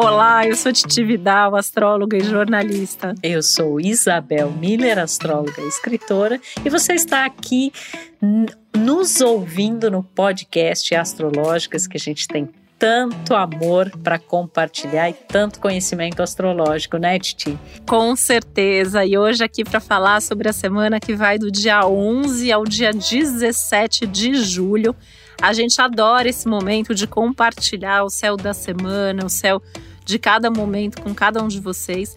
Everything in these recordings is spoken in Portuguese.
Olá, eu sou Titi Vidal, astróloga e jornalista. Eu sou Isabel Miller, astróloga e escritora, e você está aqui nos ouvindo no podcast Astrológicas que a gente tem tanto amor para compartilhar e tanto conhecimento astrológico, né, Titi? Com certeza. E hoje aqui para falar sobre a semana que vai do dia 11 ao dia 17 de julho. A gente adora esse momento de compartilhar o céu da semana, o céu de cada momento com cada um de vocês.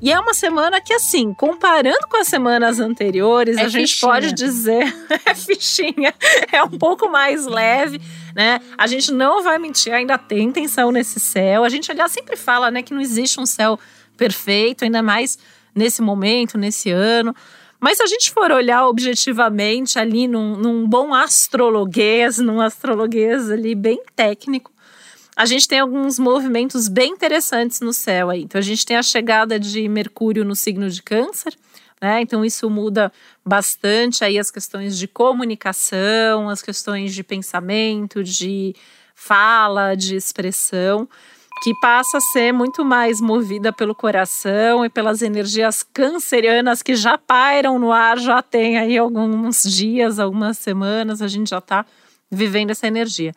E é uma semana que, assim, comparando com as semanas anteriores, é a gente fichinha. pode dizer é fichinha, é um pouco mais leve, né? A gente não vai mentir, ainda tem tensão nesse céu. A gente, aliás, sempre fala, né, que não existe um céu perfeito, ainda mais nesse momento, nesse ano. Mas se a gente for olhar objetivamente ali num, num bom astrologuês, num astrologuês ali bem técnico, a gente tem alguns movimentos bem interessantes no céu aí. Então a gente tem a chegada de Mercúrio no signo de Câncer, né? Então isso muda bastante aí as questões de comunicação, as questões de pensamento, de fala, de expressão que passa a ser muito mais movida pelo coração e pelas energias cancerianas que já pairam no ar, já tem aí alguns dias, algumas semanas, a gente já está vivendo essa energia.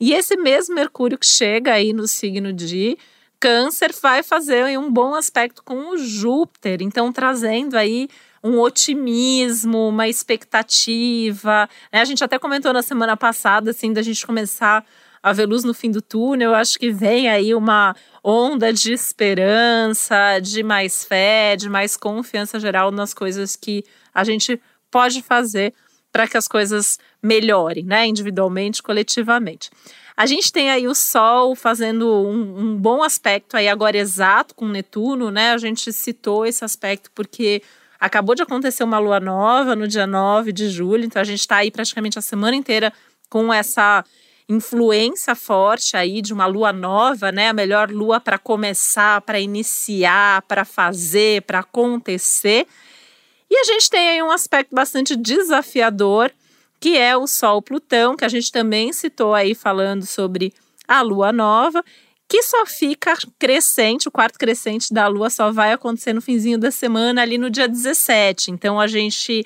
E esse mesmo Mercúrio que chega aí no signo de Câncer vai fazer um bom aspecto com o Júpiter, então trazendo aí um otimismo, uma expectativa. Né? A gente até comentou na semana passada, assim, da gente começar a ver luz no fim do túnel. Eu acho que vem aí uma onda de esperança, de mais fé, de mais confiança geral nas coisas que a gente pode fazer para que as coisas melhorem, né? Individualmente, coletivamente. A gente tem aí o Sol fazendo um, um, bom aspecto aí agora exato com Netuno, né? A gente citou esse aspecto porque acabou de acontecer uma lua nova no dia 9 de julho, então a gente está aí praticamente a semana inteira com essa influência forte aí de uma lua nova, né? A melhor lua para começar, para iniciar, para fazer, para acontecer. E a gente tem aí um aspecto bastante desafiador, que é o Sol Plutão, que a gente também citou aí falando sobre a lua nova, que só fica crescente, o quarto crescente da lua só vai acontecer no finzinho da semana, ali no dia 17. Então a gente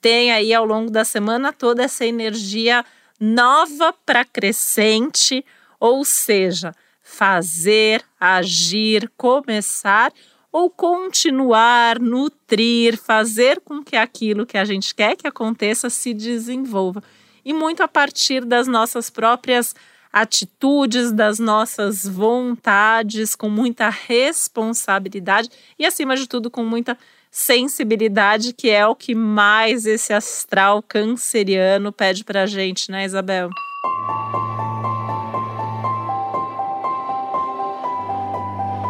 tem aí ao longo da semana toda essa energia nova para crescente, ou seja, fazer, agir, começar ou continuar, nutrir, fazer com que aquilo que a gente quer que aconteça se desenvolva. E muito a partir das nossas próprias atitudes, das nossas vontades, com muita responsabilidade e, acima de tudo, com muita sensibilidade, que é o que mais esse astral canceriano pede para a gente, né, Isabel?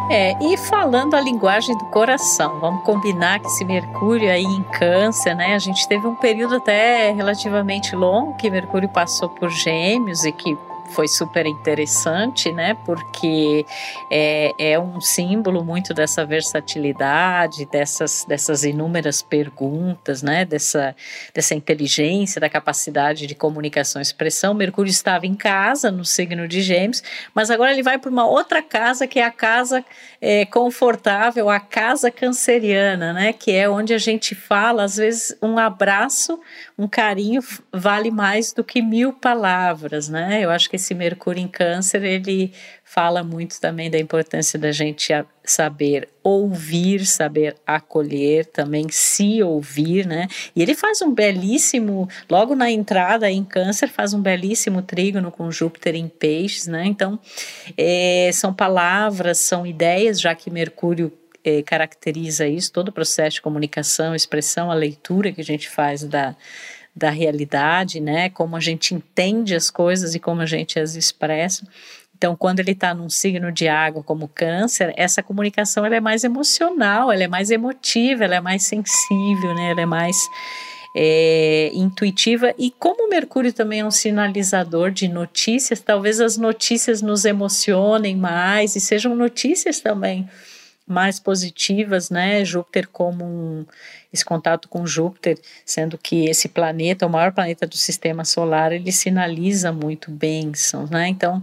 É, e falando a linguagem do coração, vamos combinar que esse Mercúrio aí em Câncer, né? A gente teve um período até relativamente longo que Mercúrio passou por Gêmeos e que foi super interessante, né? Porque é, é um símbolo muito dessa versatilidade, dessas, dessas inúmeras perguntas, né? Dessa, dessa inteligência, da capacidade de comunicação e expressão. Mercúrio estava em casa, no signo de Gêmeos, mas agora ele vai para uma outra casa, que é a casa é, confortável, a casa canceriana, né? Que é onde a gente fala, às vezes, um abraço, um carinho vale mais do que mil palavras, né? Eu acho que esse Mercúrio em Câncer, ele fala muito também da importância da gente saber ouvir, saber acolher, também se ouvir, né? E ele faz um belíssimo, logo na entrada em Câncer, faz um belíssimo trígono com Júpiter em Peixes, né? Então, é, são palavras, são ideias, já que Mercúrio é, caracteriza isso, todo o processo de comunicação, expressão, a leitura que a gente faz da da realidade, né? Como a gente entende as coisas e como a gente as expressa. Então, quando ele está num signo de água como câncer, essa comunicação ela é mais emocional, ela é mais emotiva, ela é mais sensível, né? Ela é mais é, intuitiva. E como Mercúrio também é um sinalizador de notícias, talvez as notícias nos emocionem mais e sejam notícias também mais positivas, né? Júpiter como um, esse contato com Júpiter, sendo que esse planeta, o maior planeta do sistema solar, ele sinaliza muito bênçãos, né? Então,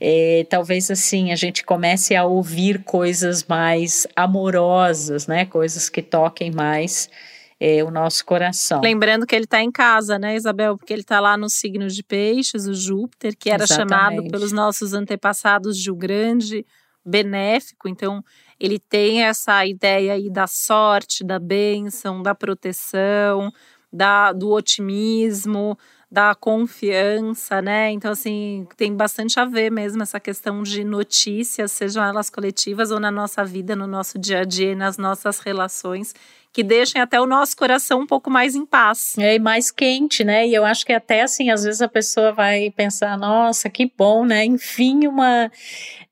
é, talvez assim a gente comece a ouvir coisas mais amorosas, né? Coisas que toquem mais é, o nosso coração. Lembrando que ele está em casa, né, Isabel? Porque ele está lá no signo de Peixes, o Júpiter, que era Exatamente. chamado pelos nossos antepassados de o grande benéfico. Então, ele tem essa ideia aí da sorte, da bênção, da proteção, da, do otimismo, da confiança, né? Então, assim, tem bastante a ver mesmo essa questão de notícias, sejam elas coletivas ou na nossa vida, no nosso dia a dia, nas nossas relações que deixem até o nosso coração um pouco mais em paz. É, e mais quente, né? E eu acho que até assim, às vezes a pessoa vai pensar, nossa, que bom, né? Enfim, uma,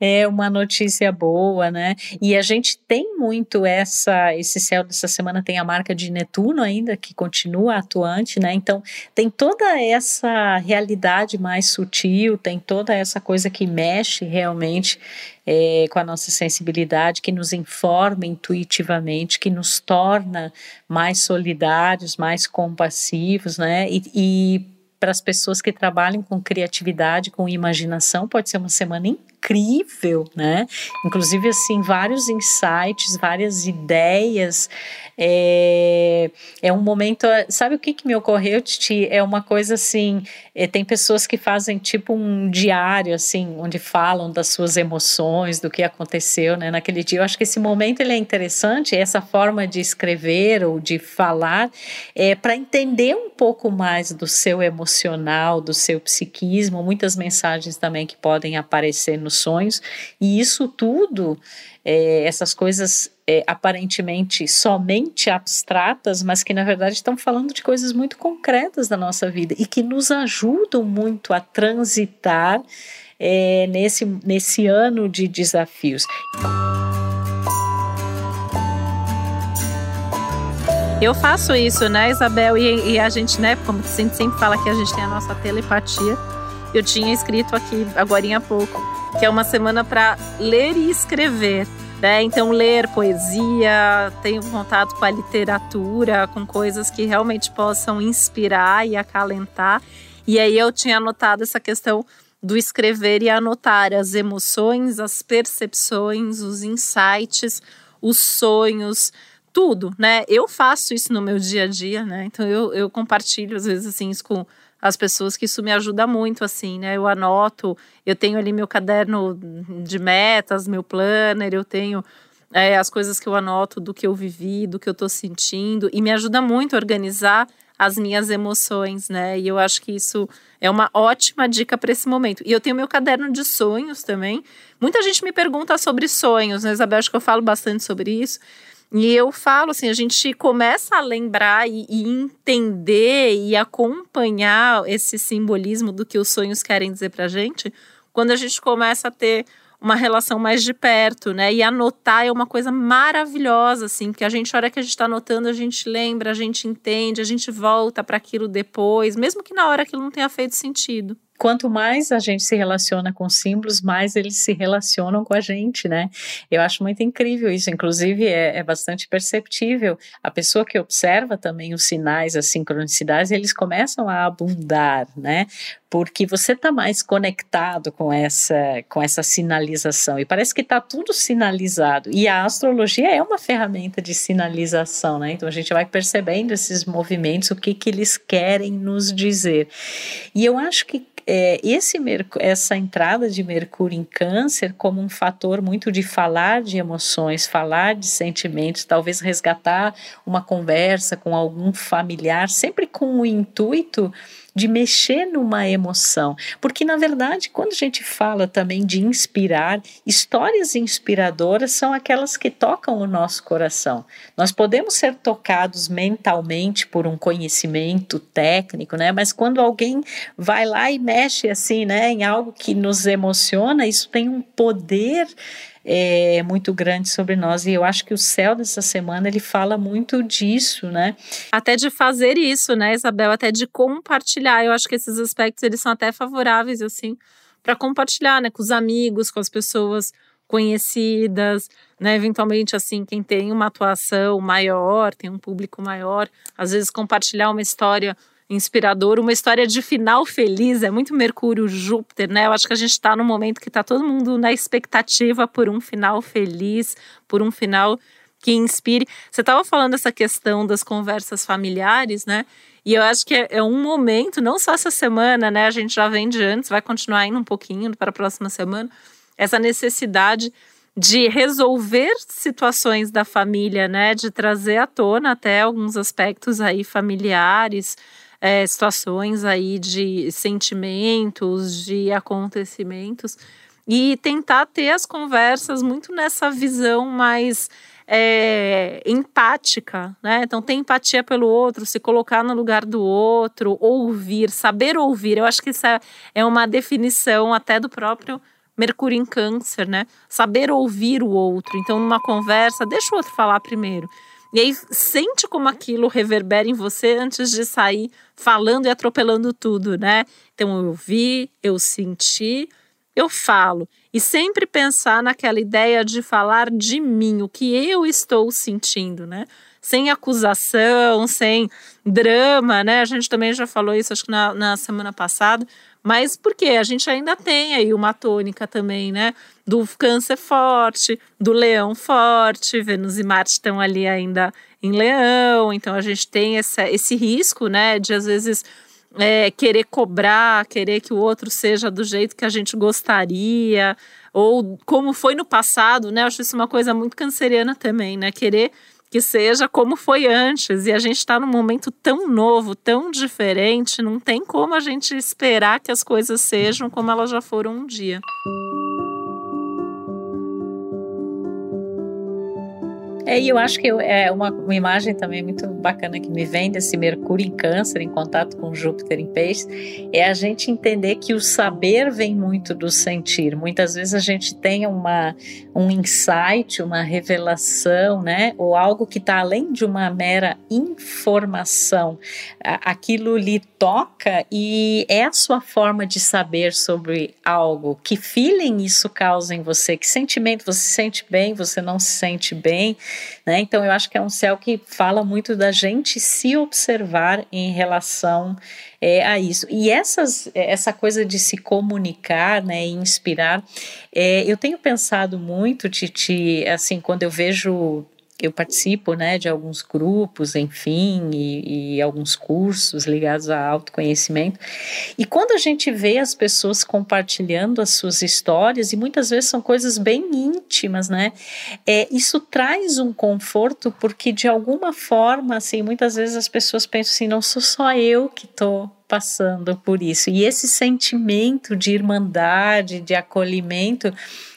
é, uma notícia boa, né? E a gente tem muito essa, esse céu dessa semana tem a marca de Netuno ainda, que continua atuante, né? Então, tem toda essa realidade mais sutil, tem toda essa coisa que mexe realmente é, com a nossa sensibilidade, que nos informa intuitivamente, que nos torna mais solidários, mais compassivos, né? E, e para as pessoas que trabalham com criatividade, com imaginação, pode ser uma semana incrível, né? Inclusive, assim, vários insights, várias ideias. É, é um momento. Sabe o que, que me ocorreu, Titi? É uma coisa assim. É, tem pessoas que fazem tipo um diário, assim, onde falam das suas emoções, do que aconteceu, né, naquele dia. Eu acho que esse momento ele é interessante, essa forma de escrever ou de falar, é para entender um pouco mais do seu emocional, do seu psiquismo, muitas mensagens também que podem aparecer no sonhos, e isso tudo, é, essas coisas é, aparentemente somente abstratas, mas que na verdade estão falando de coisas muito concretas da nossa vida e que nos ajudam muito a transitar é, nesse, nesse ano de desafios. Eu faço isso, né, Isabel? E, e, a gente, né, como a gente sempre fala que a gente tem a nossa telepatia. Eu tinha escrito aqui agora há pouco que é uma semana para ler e escrever. Né? Então, ler poesia, tenho contato com a literatura, com coisas que realmente possam inspirar e acalentar. E aí eu tinha anotado essa questão do escrever e anotar as emoções, as percepções, os insights, os sonhos, tudo, né? Eu faço isso no meu dia a dia, né? Então eu, eu compartilho às vezes assim isso com as pessoas, que isso me ajuda muito, assim, né? Eu anoto, eu tenho ali meu caderno de metas, meu planner, eu tenho é, as coisas que eu anoto do que eu vivi, do que eu tô sentindo, e me ajuda muito a organizar as minhas emoções, né? E eu acho que isso é uma ótima dica para esse momento. E eu tenho meu caderno de sonhos também. Muita gente me pergunta sobre sonhos, né, Isabel? Acho que eu falo bastante sobre isso. E eu falo assim, a gente começa a lembrar e, e, entender e acompanhar esse simbolismo do que os sonhos querem dizer pra gente, quando a gente começa a ter uma relação mais de perto, né? E anotar é uma coisa maravilhosa, assim, porque a gente, a hora que a gente está anotando, a gente lembra, a gente entende, a gente volta para aquilo depois, mesmo que na hora aquilo não tenha feito sentido quanto mais a gente se relaciona com símbolos, mais eles se relacionam com a gente, né? Eu acho muito incrível isso. Inclusive, é, é bastante perceptível. A pessoa que observa também os sinais, as sincronicidades, eles começam a abundar, né? porque você está mais conectado com essa, com essa sinalização e parece que está tudo sinalizado e a astrologia é uma ferramenta de sinalização, né? Então a gente vai percebendo esses movimentos, o que que eles querem nos dizer e eu acho que é, esse essa entrada de Mercúrio em Câncer como um fator muito de falar de emoções, falar de sentimentos, talvez resgatar uma conversa com algum familiar, sempre com o intuito de mexer numa emoção. Porque, na verdade, quando a gente fala também de inspirar, histórias inspiradoras são aquelas que tocam o nosso coração. Nós podemos ser tocados mentalmente por um conhecimento técnico, né? Mas quando alguém vai lá e mexe assim, né, em algo que nos emociona, isso tem um poder é, muito grande sobre nós. E eu acho que o céu dessa semana ele fala muito disso, né? Até de fazer isso, né, Isabel? Até de compartilhar. Eu acho que esses aspectos eles são até favoráveis, assim, para compartilhar, né, com os amigos, com as pessoas conhecidas, né? Eventualmente, assim, quem tem uma atuação maior, tem um público maior, às vezes compartilhar uma história inspiradora, uma história de final feliz, é muito Mercúrio, Júpiter, né? Eu acho que a gente está no momento que está todo mundo na expectativa por um final feliz, por um final que inspire. Você estava falando essa questão das conversas familiares, né? E eu acho que é, é, um momento, não só essa semana, né? A gente já vem de antes, vai continuar indo um pouquinho para a próxima semana, essa necessidade de resolver situações da família, né? De trazer à tona até alguns aspectos aí familiares, é, situações aí de sentimentos, de acontecimentos, e tentar ter as conversas muito nessa visão mais é, empática, né? Então, ter empatia pelo outro, se colocar no lugar do outro, ouvir, saber ouvir. Eu acho que isso é, é uma definição até do próprio Mercúrio em Câncer, né? Saber ouvir o outro. Então, numa conversa, deixa o outro falar primeiro. E aí, sente como aquilo reverbera em você antes de sair falando e atropelando tudo, né? Então, eu vi, eu senti, eu falo. E sempre pensar naquela ideia de falar de mim, o que eu estou sentindo, né? Sem acusação, sem drama, né? A gente também já falou isso, acho que na, na semana passada. Mas porque a gente ainda tem aí uma tônica também, né? Do câncer forte, do leão forte, Vênus e Marte estão ali ainda em leão, então a gente tem essa, esse risco, né? De às vezes é, querer cobrar, querer que o outro seja do jeito que a gente gostaria, ou como foi no passado, né? Eu acho isso uma coisa muito canceriana também, né? Querer que seja como foi antes. E a gente está num momento tão novo, tão diferente, não tem como a gente esperar que as coisas sejam como elas já foram um dia. É, e eu acho que é uma, uma imagem também muito bacana que me vem desse Mercúrio em Câncer, em contato com Júpiter em Peixes, é a gente entender que o saber vem muito do sentir. Muitas vezes a gente tem uma, um insight, uma revelação, né? Ou algo que está além de uma mera informação. Aquilo lhe toca e é a sua forma de saber sobre algo. Que feeling isso causa em você? Que sentimento? Você se sente bem? Você não se sente bem? Né? Então, eu acho que é um céu que fala muito da gente se observar em relação é, a isso. E essas, essa coisa de se comunicar, né, e inspirar, é, eu tenho pensado muito, Titi, assim, quando eu vejo eu participo né, de alguns grupos, enfim, e, e, alguns cursos ligados a autoconhecimento. E quando a gente vê as pessoas compartilhando as suas histórias, e muitas vezes são coisas bem íntimas, né? É, isso traz um conforto, porque de alguma forma, assim, muitas vezes as pessoas pensam assim: não sou só eu que estou passando por isso. E esse sentimento de irmandade, de acolhimento,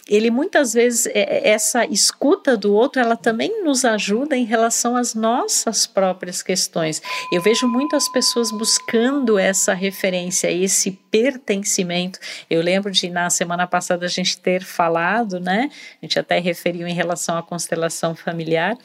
ele muitas vezes é, é, essa escuta do outro, ela também nos ajuda em relação às nossas próprias questões. Eu vejo muitas pessoas buscando essa referência, esse pertencimento. Eu lembro de na semana passada a gente ter falado, né? A gente até referiu em relação à constelação familiar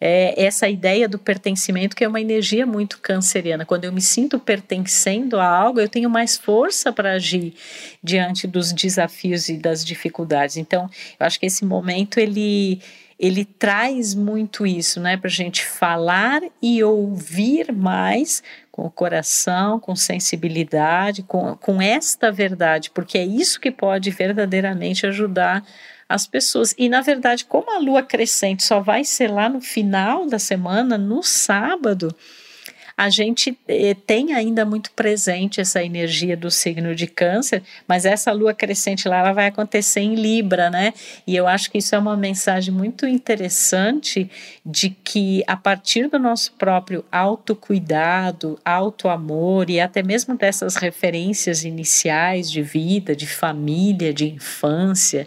é essa ideia do pertencimento, que é uma energia muito canceriana. Quando eu me sinto pertencendo a algo, eu tenho mais força para agir diante dos desafios e das dificuldades. Então, eu acho que esse momento ele ele traz muito isso, né, para a gente falar e ouvir mais com o coração, com sensibilidade, com, com esta verdade, porque é isso que pode verdadeiramente ajudar as pessoas. E na verdade, como a lua crescente só vai ser lá no final da semana, no sábado, a gente eh, tem ainda muito presente essa energia do signo de câncer, mas essa lua crescente lá ela vai acontecer em Libra, né? E eu acho que isso é uma mensagem muito interessante de que a partir do nosso próprio autocuidado, autoamor e até mesmo dessas referências iniciais de vida, de família, de infância,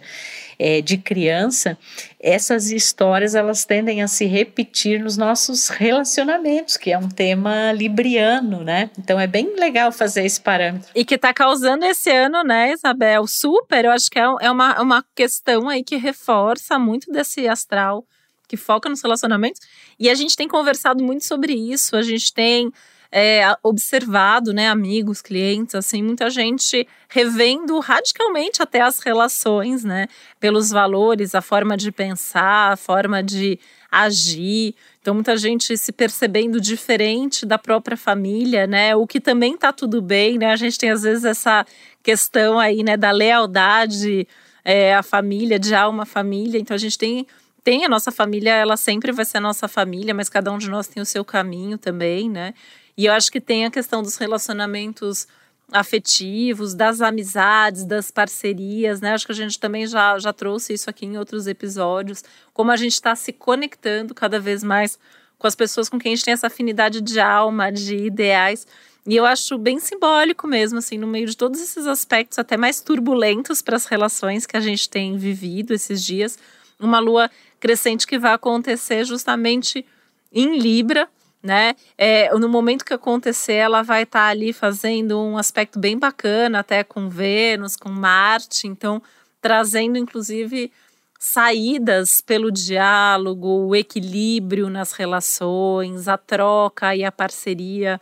é, de criança, essas histórias elas tendem a se repetir nos nossos relacionamentos, que é um tema libriano, né? Então é bem legal fazer esse parâmetro. E que está causando esse ano, né, Isabel, super, eu acho que é, é uma, uma questão aí que reforça muito desse astral que foca nos relacionamentos. E a gente tem conversado muito sobre isso, a gente tem é, observado, né, amigos, clientes, assim, muita gente revendo radicalmente até as relações, né, pelos valores, a forma de pensar, a forma de agir. Então, muita gente se percebendo diferente da própria família, né? O que também tá tudo bem, né? A gente tem às vezes essa questão aí, né, da lealdade é, à família, de alma família. Então, a gente tem tem a nossa família, ela sempre vai ser a nossa família, mas cada um de nós tem o seu caminho também, né? E eu acho que tem a questão dos relacionamentos afetivos, das amizades, das parcerias, né? Acho que a gente também já, já trouxe isso aqui em outros episódios, como a gente está se conectando cada vez mais com as pessoas com quem a gente tem essa afinidade de alma, de ideais. E eu acho bem simbólico mesmo, assim, no meio de todos esses aspectos, até mais turbulentos para as relações que a gente tem vivido esses dias, uma lua crescente que vai acontecer justamente em Libra, né? É, no momento que acontecer, ela vai estar tá ali fazendo um aspecto bem bacana, até com Vênus, com Marte, então trazendo inclusive saídas pelo diálogo, o equilíbrio nas relações, a troca e a parceria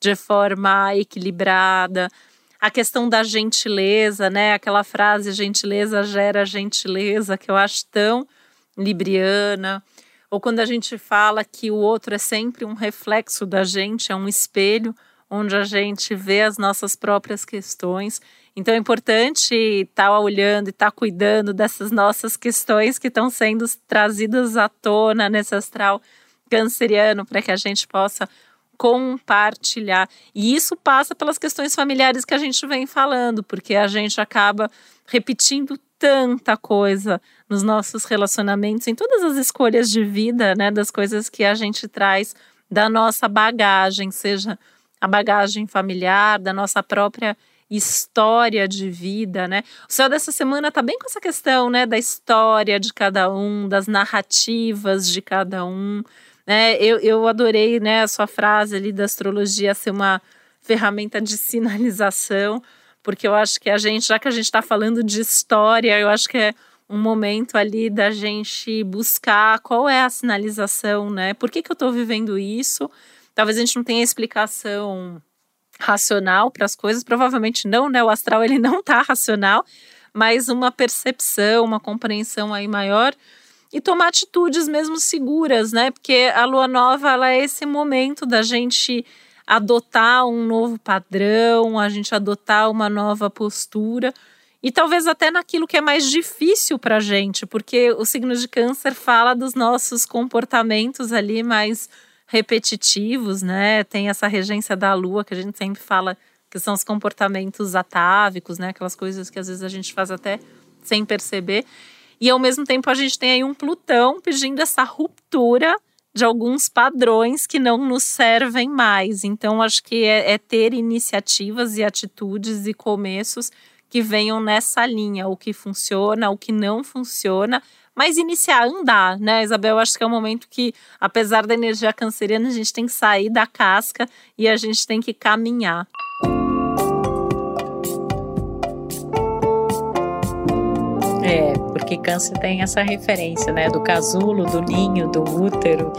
de forma equilibrada. A questão da gentileza, né? Aquela frase gentileza gera gentileza que eu acho tão libriana ou quando a gente fala que o outro é sempre um reflexo da gente, é um espelho onde a gente vê as nossas próprias questões. Então é importante estar tá olhando e estar tá cuidando dessas nossas questões que estão sendo trazidas à tona nesse astral canceriano para que a gente possa compartilhar. E isso passa pelas questões familiares que a gente vem falando, porque a gente acaba repetindo tanta coisa nos nossos relacionamentos, em todas as escolhas de vida, né, das coisas que a gente traz da nossa bagagem, seja a bagagem familiar, da nossa própria história de vida, né? O céu dessa semana tá bem com essa questão, né, da história de cada um, das narrativas de cada um, né? Eu, eu adorei, né, a sua frase ali da astrologia ser uma ferramenta de sinalização, porque eu acho que a gente, já que a gente está falando de história, eu acho que é um momento ali da gente buscar qual é a sinalização, né? Por que, que eu estou vivendo isso? Talvez a gente não tenha explicação racional para as coisas, provavelmente não, né? O astral ele não está racional, mas uma percepção, uma compreensão aí maior e tomar atitudes mesmo seguras, né? Porque a lua nova ela é esse momento da gente adotar um novo padrão, a gente adotar uma nova postura. E talvez até naquilo que é mais difícil para a gente, porque o signo de câncer fala dos nossos comportamentos ali mais repetitivos, né? Tem essa regência da lua que a gente sempre fala que são os comportamentos atávicos, né? Aquelas coisas que às vezes a gente faz até sem perceber. E ao mesmo tempo a gente tem aí um Plutão pedindo essa ruptura de alguns padrões que não nos servem mais. Então, acho que é, é, ter iniciativas e atitudes e começos que venham nessa linha, o que funciona, o que não funciona, mas iniciar andar, né, Isabel? Acho que é um momento que, apesar da energia canceriana, a gente tem que sair da casca e a gente tem que caminhar. Câncer tem essa referência, né, do casulo, do ninho, do útero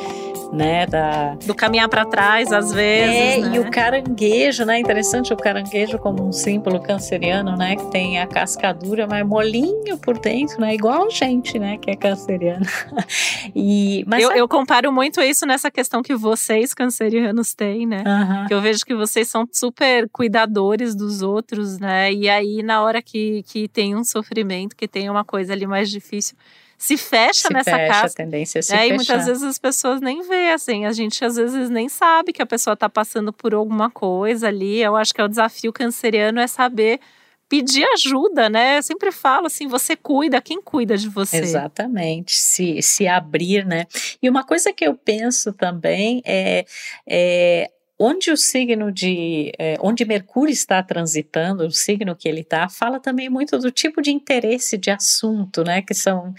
né? Da... Do caminhar para trás, às vezes. É, né? e o caranguejo, né? Interessante o caranguejo como um símbolo canceriano, né? Que tem a cascadura, mas molinho por dentro, né? Igual a gente, né? Que é canceriano. e, mas eu, eu comparo muito isso nessa questão que vocês, cancerianos, têm, né? Uhum. Que eu vejo que vocês são super cuidadores dos outros, né? E aí, na hora que, que tem um sofrimento, que tem uma coisa ali mais difícil se fecha se nessa fecha, casa. A tendência é se é, fechar. E muitas vezes as pessoas nem vê, assim, a gente às vezes nem sabe que a pessoa está passando por alguma coisa ali. Eu acho que é o desafio canceriano é saber pedir ajuda, né? Eu sempre falo assim, você cuida, quem cuida de você? Exatamente, se, se abrir, né? E uma coisa que eu penso também é, é onde o signo de, é, onde Mercúrio está transitando, o signo que ele está, fala também muito do tipo de interesse de assunto, né, que são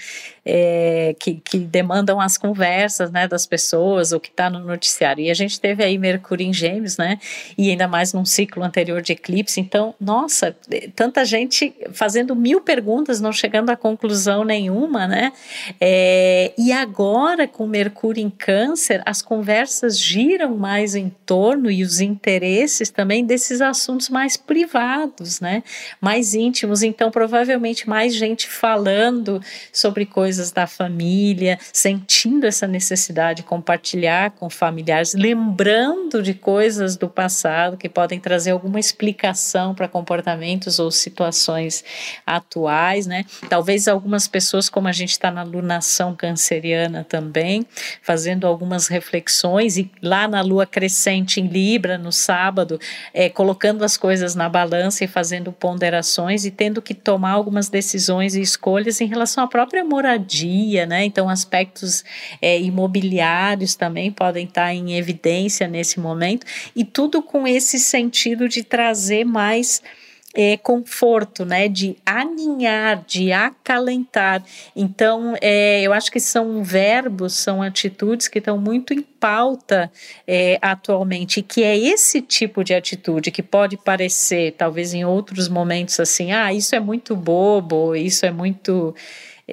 é, que, que, demandam as conversas né, das pessoas, o que está no noticiário. E a gente teve aí Mercúrio em Gêmeos, né? E ainda mais num ciclo anterior de eclipse. Então, nossa, tanta gente fazendo mil perguntas, não chegando a conclusão nenhuma, né? É, e agora, com Mercúrio em Câncer, as conversas giram mais em torno e os interesses também desses assuntos mais privados, né? Mais íntimos. Então, provavelmente mais gente falando sobre coisas da família, sentindo essa necessidade de compartilhar com familiares, lembrando de coisas do passado que podem trazer alguma explicação para comportamentos ou situações atuais, né? Talvez algumas pessoas, como a gente está na lunação canceriana também, fazendo algumas reflexões e lá na lua crescente em Libra no sábado, é, colocando as coisas na balança e fazendo ponderações e tendo que tomar algumas decisões e escolhas em relação à própria moradia, né? Então, aspectos é, imobiliários também podem estar em evidência nesse momento, e tudo com esse sentido de trazer mais é, conforto, né, de aninhar, de acalentar. Então, é, eu acho que são verbos, são atitudes que estão muito em pauta é, atualmente, que é esse tipo de atitude que pode parecer, talvez em outros momentos, assim, ah, isso é muito bobo, isso é muito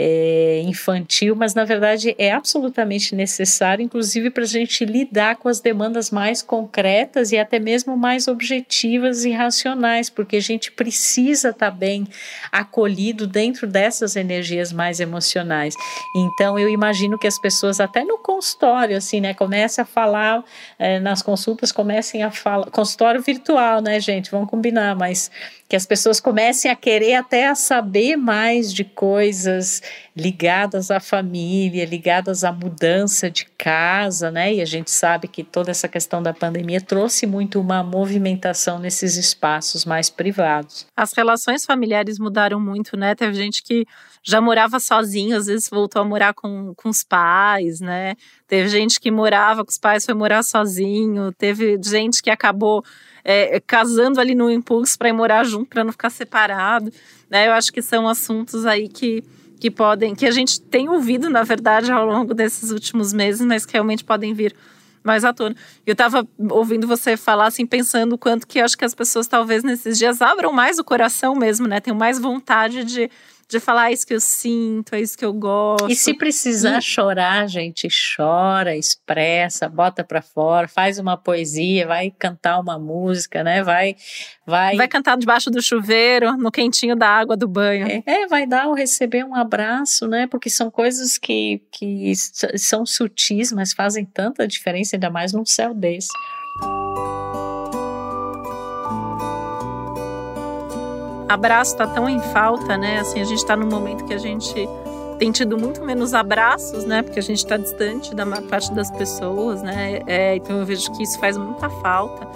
é, infantil, mas na verdade é absolutamente necessário, inclusive para a gente lidar com as demandas mais concretas e até mesmo mais objetivas e racionais, porque a gente precisa estar tá bem acolhido dentro dessas energias mais emocionais. Então eu imagino que as pessoas até no consultório, assim, né, comecem a falar é, nas consultas, comecem a falar, consultório virtual, né, gente, vamos combinar, mas que as pessoas comecem a querer até a saber mais de coisas ligadas à família, ligadas à mudança de casa, né? E a gente sabe que toda essa questão da pandemia trouxe muito uma movimentação nesses espaços mais privados. As relações familiares mudaram muito, né? Teve gente que já morava sozinho, às vezes voltou a morar com, com os pais, né? Teve gente que morava com os pais, foi morar sozinho, teve gente que acabou é, casando ali no impulso para ir morar junto, para não ficar separado. Né? Eu acho que são assuntos aí que, que podem, que a gente tem ouvido, na verdade, ao longo desses últimos meses, mas que realmente podem vir mais à tona. Eu estava ouvindo você falar, assim, pensando o quanto que acho que as pessoas talvez nesses dias abram mais o coração mesmo, né? Tenham mais vontade de de falar é isso que eu sinto, é isso que eu gosto. E se precisar e... chorar, gente, chora, expressa, bota para fora, faz uma poesia, vai cantar uma música, né? Vai, vai. Vai cantar debaixo do chuveiro, no quentinho da água do banho. É, é vai dar ou receber um abraço, né? Porque são coisas que, que são sutis, mas fazem tanta diferença, ainda mais num céu desse. Abraço tá tão em falta, né? Assim, a gente tá num momento que a gente tem tido muito menos abraços, né? Porque a gente está distante da maior parte das pessoas, né? É, então eu vejo que isso faz muita falta.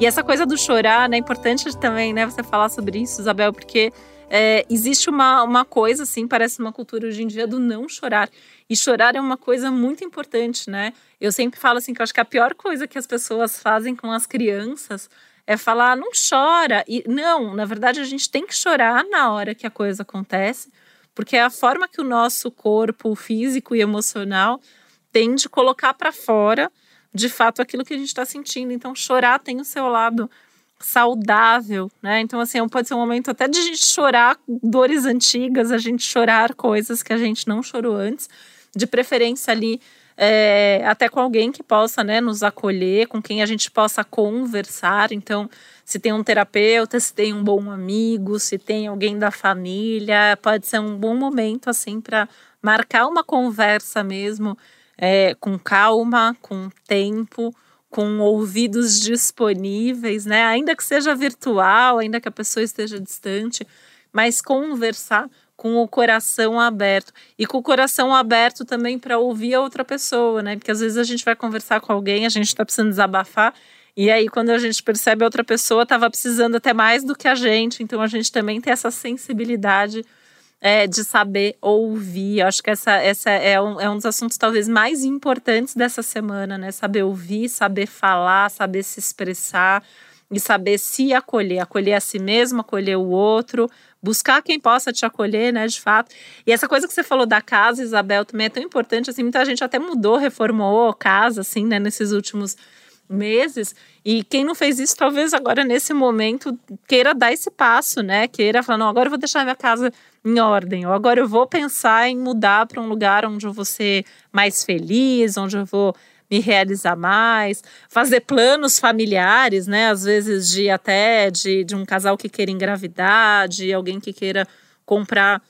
E essa coisa do chorar, né? É importante também, né? Você falar sobre isso, Isabel, porque é, existe uma, uma coisa, assim, parece uma cultura hoje em dia do não chorar. E chorar é uma coisa muito importante, né? Eu sempre falo assim que eu acho que a pior coisa que as pessoas fazem com as crianças é falar, não chora. E não, na verdade a gente tem que chorar na hora que a coisa acontece, porque é a forma que o nosso corpo físico e emocional tem de colocar para fora, de fato, aquilo que a gente está sentindo. Então, chorar tem o seu lado saudável, né? Então, assim, pode ser um momento até de a gente chorar dores antigas, a gente chorar coisas que a gente não chorou antes, de preferência ali é, até com alguém que possa né, nos acolher, com quem a gente possa conversar. Então, se tem um terapeuta, se tem um bom amigo, se tem alguém da família, pode ser um bom momento assim para marcar uma conversa mesmo, é, com calma, com tempo, com ouvidos disponíveis, né? Ainda que seja virtual, ainda que a pessoa esteja distante, mas conversar com o coração aberto. E com o coração aberto também para ouvir a outra pessoa, né? Porque às vezes a gente vai conversar com alguém, a gente está precisando desabafar. E aí, quando a gente percebe a outra pessoa estava precisando até mais do que a gente, então a gente também tem essa sensibilidade é, de saber ouvir. Eu acho que essa, essa é, um, é um dos assuntos talvez mais importantes dessa semana, né? Saber ouvir, saber falar, saber se expressar e saber se acolher, acolher a si mesmo, acolher o outro, buscar quem possa te acolher, né, de fato. E essa coisa que você falou da casa, Isabel, também é tão importante, assim, muita gente até mudou, reformou casa, assim, né, nesses últimos meses. E quem não fez isso, talvez agora nesse momento queira dar esse passo, né? Queira falar, não, agora eu vou deixar minha casa em ordem, ou agora eu vou pensar em mudar para um lugar onde eu vou ser mais feliz, onde eu vou me realizar mais, fazer planos familiares, né? Às vezes de até de, de um casal que queira engravidar, de alguém que queira comprar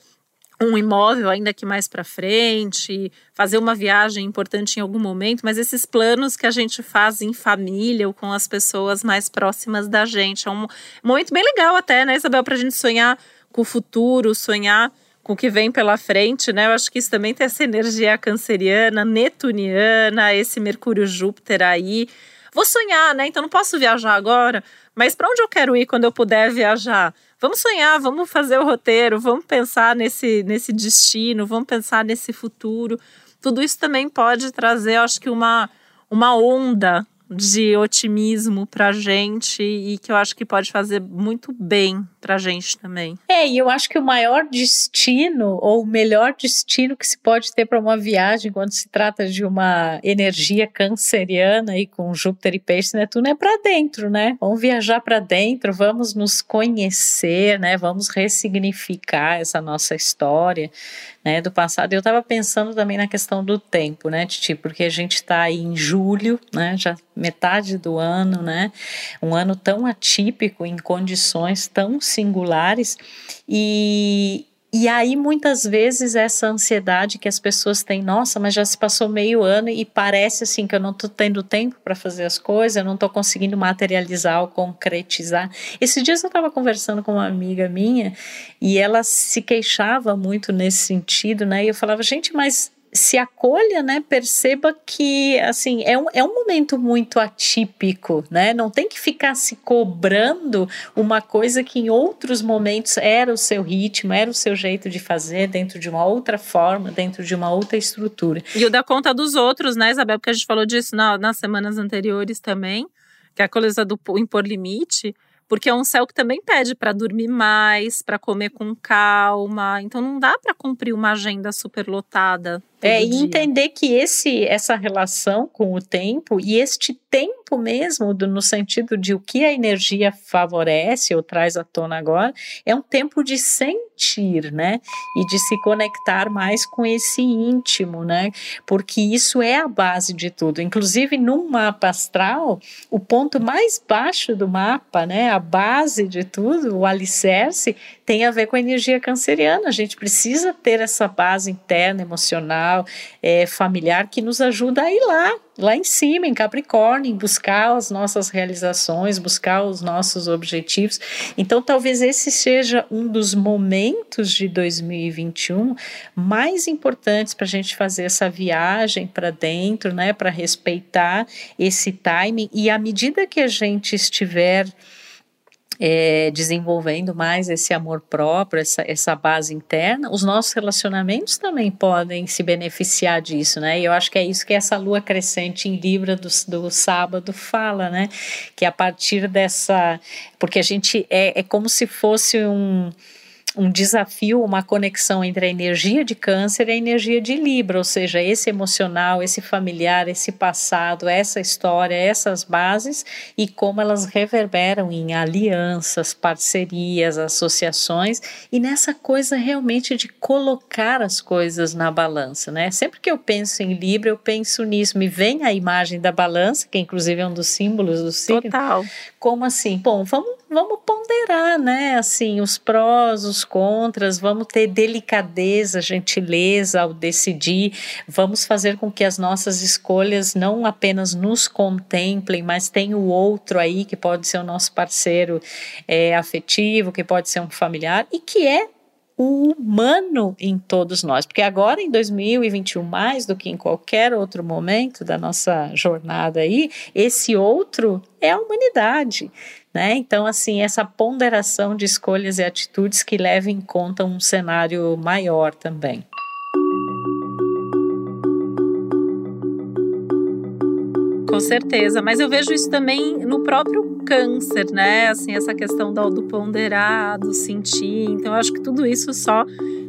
um imóvel ainda que mais para frente, fazer uma viagem importante em algum momento, mas esses planos que a gente faz em família ou com as pessoas mais próximas da gente. É um momento bem legal até, né, Isabel, para a gente sonhar com o futuro, sonhar com o que vem pela frente, né? Eu acho que isso também tem essa energia canceriana, netuniana, esse Mercúrio-Júpiter aí. Vou sonhar, né? Então não posso viajar agora, mas para onde eu quero ir quando eu puder viajar? Vamos sonhar, vamos fazer o roteiro, vamos pensar nesse, nesse destino, vamos pensar nesse futuro. Tudo isso também pode trazer, acho que, uma, uma onda de otimismo para gente e que eu acho que pode fazer muito bem para gente também. É, e eu acho que o maior destino ou o melhor destino que se pode ter para uma viagem quando se trata de uma energia canceriana e com Júpiter e Peixe Netuno é para dentro, né? Vamos viajar para dentro, vamos nos conhecer, né? Vamos ressignificar essa nossa história, né, do passado. Eu estava pensando também na questão do tempo, né, Titi, porque a gente está aí em julho, né, já metade do ano, né, um ano tão atípico, em condições tão singulares, e, e aí, muitas vezes, essa ansiedade que as pessoas têm, nossa, mas já se passou meio ano e parece assim que eu não estou tendo tempo para fazer as coisas, eu não estou conseguindo materializar ou concretizar. Esses dias eu estava conversando com uma amiga minha e ela se queixava muito nesse sentido, né? E eu falava, gente, mas se acolha, né? Perceba que assim é um, é um momento muito atípico, né? Não tem que ficar se cobrando uma coisa que em outros momentos era o seu ritmo, era o seu jeito de fazer dentro de uma outra forma, dentro de uma outra estrutura. E o da conta dos outros, né, Isabel? Porque a gente falou disso na, nas semanas anteriores também, que é a coisa do impor limite porque é um céu que também pede para dormir mais, para comer com calma. Então não dá para cumprir uma agenda super lotada. É, e entender que esse, essa relação com o tempo e este tempo mesmo, do, no sentido de o que a energia favorece ou traz à tona agora, é um tempo de sentir, né? E de se conectar mais com esse íntimo, né? Porque isso é a base de tudo. Inclusive, num mapa astral, o ponto mais baixo do mapa, né? A base de tudo, o alicerce, tem a ver com a energia canceriana. A gente precisa ter essa base interna, emocional, é, familiar, que nos ajuda a ir lá, lá em cima, em Capricórnio, em buscar as nossas realizações, buscar os nossos objetivos. Então, talvez esse seja um dos momentos de 2021 mais importantes para a gente fazer essa viagem para dentro, né, para respeitar esse timing. E à medida que a gente estiver é, desenvolvendo mais esse amor próprio, essa, essa base interna, os nossos relacionamentos também podem se beneficiar disso, né? E eu acho que é isso que essa lua crescente em Libra do, do sábado fala, né? Que a partir dessa. Porque a gente é, é como se fosse um um desafio, uma conexão entre a energia de câncer e a energia de Libra, ou seja, esse emocional, esse familiar, esse passado, essa história, essas bases e como elas reverberam em alianças, parcerias, associações e nessa coisa realmente de colocar as coisas na balança, né? Sempre que eu penso em Libra, eu penso nisso, me vem a imagem da balança, que inclusive é um dos símbolos do signo. Total. Como assim? Bom, vamos vamos ponderar, né? Assim, os prós, os contras, vamos ter delicadeza, gentileza ao decidir, vamos fazer com que as nossas escolhas não apenas nos contemplem, mas tem o outro aí que pode ser o nosso parceiro é, afetivo, que pode ser um familiar e que é o humano em todos nós, porque agora em 2021, mais do que em qualquer outro momento da nossa jornada aí, esse outro é a humanidade. Né? Então, assim, essa ponderação de escolhas e atitudes que leva em conta um cenário maior também. Com certeza, mas eu vejo isso também no próprio câncer, né? Assim, essa questão do, do ponderado, sentir. Então, eu acho que tudo isso só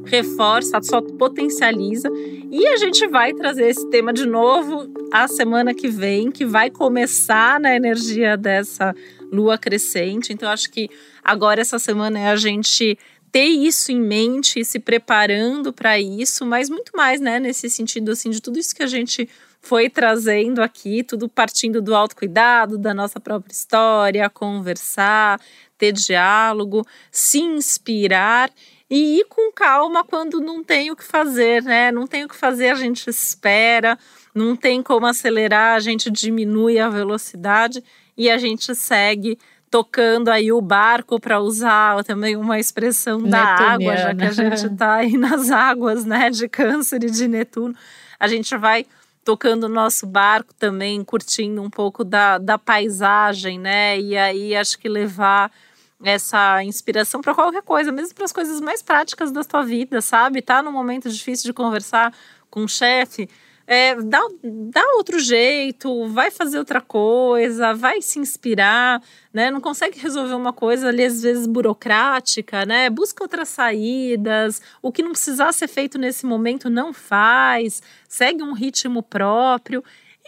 reforça, só potencializa. E a gente vai trazer esse tema de novo a semana que vem, que vai começar na energia dessa lua crescente. Então, acho que agora essa semana é a gente ter isso em mente e se preparando para isso, mas muito mais, né, nesse sentido assim de tudo isso que a gente foi trazendo aqui, tudo partindo do autocuidado, da nossa própria história, conversar, ter diálogo, se inspirar e ir com calma quando não tem o que fazer, né? Não tem o que fazer, a gente espera, não tem como acelerar, a gente diminui a velocidade e a gente segue tocando aí o barco para usar também uma expressão da água, já que a gente está aí nas águas, né, de Câncer e de Netuno. A gente vai tocando o nosso barco também, curtindo um pouco da, da paisagem, né? E aí acho que levar essa inspiração para qualquer coisa, mesmo para as coisas mais práticas da tua vida, sabe? Tá num momento difícil de conversar com o chefe, é, dá, dá outro jeito, vai fazer outra coisa, vai se inspirar, né? Não consegue resolver uma coisa ali, às vezes, burocrática, né? Busca outras saídas. O que não precisar ser feito nesse momento, não faz. Segue um ritmo próprio.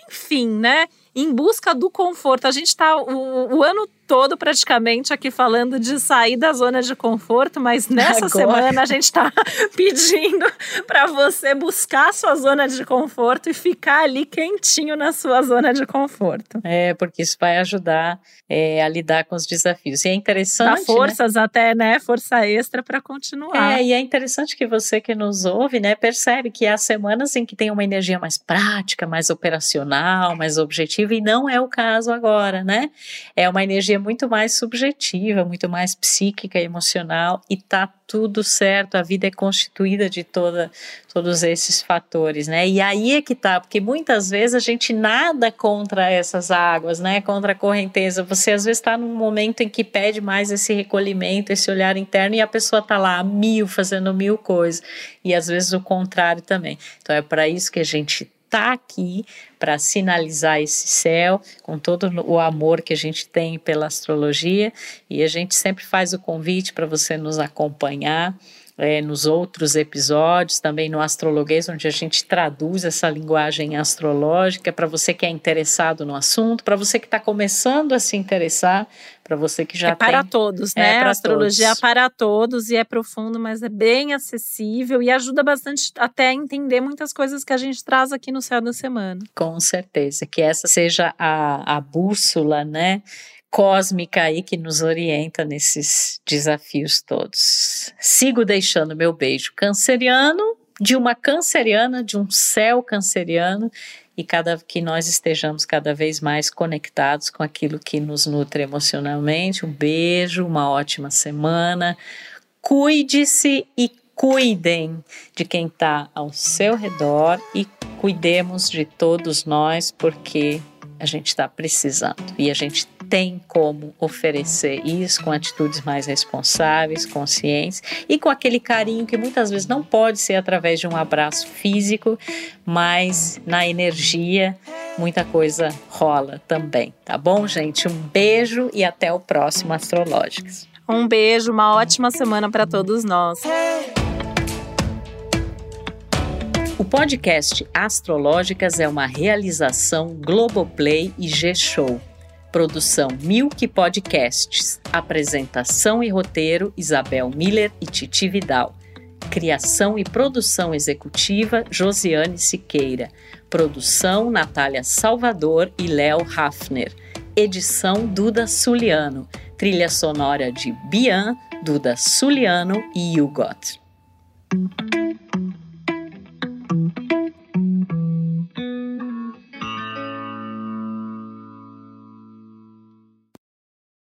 Enfim, né? Em busca do conforto. A gente está o, o ano todo praticamente aqui falando de sair da zona de conforto, mas nessa Agora. semana a gente está pedindo para você buscar a sua zona de conforto e ficar ali quentinho na sua zona de conforto. É, porque isso vai ajudar é, a lidar com os desafios. E é interessante. Dá né? forças né? até, né? Força extra para continuar. É, e é interessante que você que nos ouve, né, percebe que há semanas em que tem uma energia mais prática, mais operacional, mais objetiva, e não é o caso agora, né? É uma energia muito mais subjetiva, muito mais psíquica, emocional e tá tudo certo, a vida é constituída de toda, todos esses fatores, né? E aí é que tá, porque muitas vezes a gente nada contra essas águas, né? Contra a correnteza. Você às vezes está num momento em que pede mais esse recolhimento, esse olhar interno e a pessoa tá lá mil, fazendo mil coisas. E às vezes o contrário também. Então é para isso que a gente está aqui para sinalizar esse céu com todo o amor que a gente tem pela astrologia. E a gente sempre faz o convite para você nos acompanhar é, nos outros episódios, também no Astrologuês, onde a gente traduz essa linguagem astrológica para você que é interessado no assunto, para você que está começando a se interessar, para você que já é tem. para todos, é né? É a astrologia todos. é para todos e é profundo, mas é bem acessível e ajuda bastante até a entender muitas coisas que a gente traz aqui no Céu da Semana. Com certeza, que essa seja a, a bússola, né? Cósmica aí que nos orienta nesses desafios todos. Sigo deixando meu beijo canceriano, de uma canceriana, de um céu canceriano, e cada que nós estejamos cada vez mais conectados com aquilo que nos nutre emocionalmente. Um beijo, uma ótima semana. Cuide-se e cuidem de quem está ao seu redor e cuidemos de todos nós, porque a gente está precisando e a gente tem como oferecer isso com atitudes mais responsáveis, conscientes e com aquele carinho que muitas vezes não pode ser através de um abraço físico, mas na energia muita coisa rola também, tá bom, gente? Um beijo e até o próximo Astrológicas. Um beijo, uma ótima semana para todos nós. O podcast Astrológicas é uma realização Globoplay e G-Show. Produção Milk Podcasts. Apresentação e roteiro Isabel Miller e Titi Vidal. Criação e produção executiva Josiane Siqueira. Produção Natália Salvador e Léo Hafner. Edição Duda Suliano. Trilha sonora de Bian, Duda Suliano e Hugot.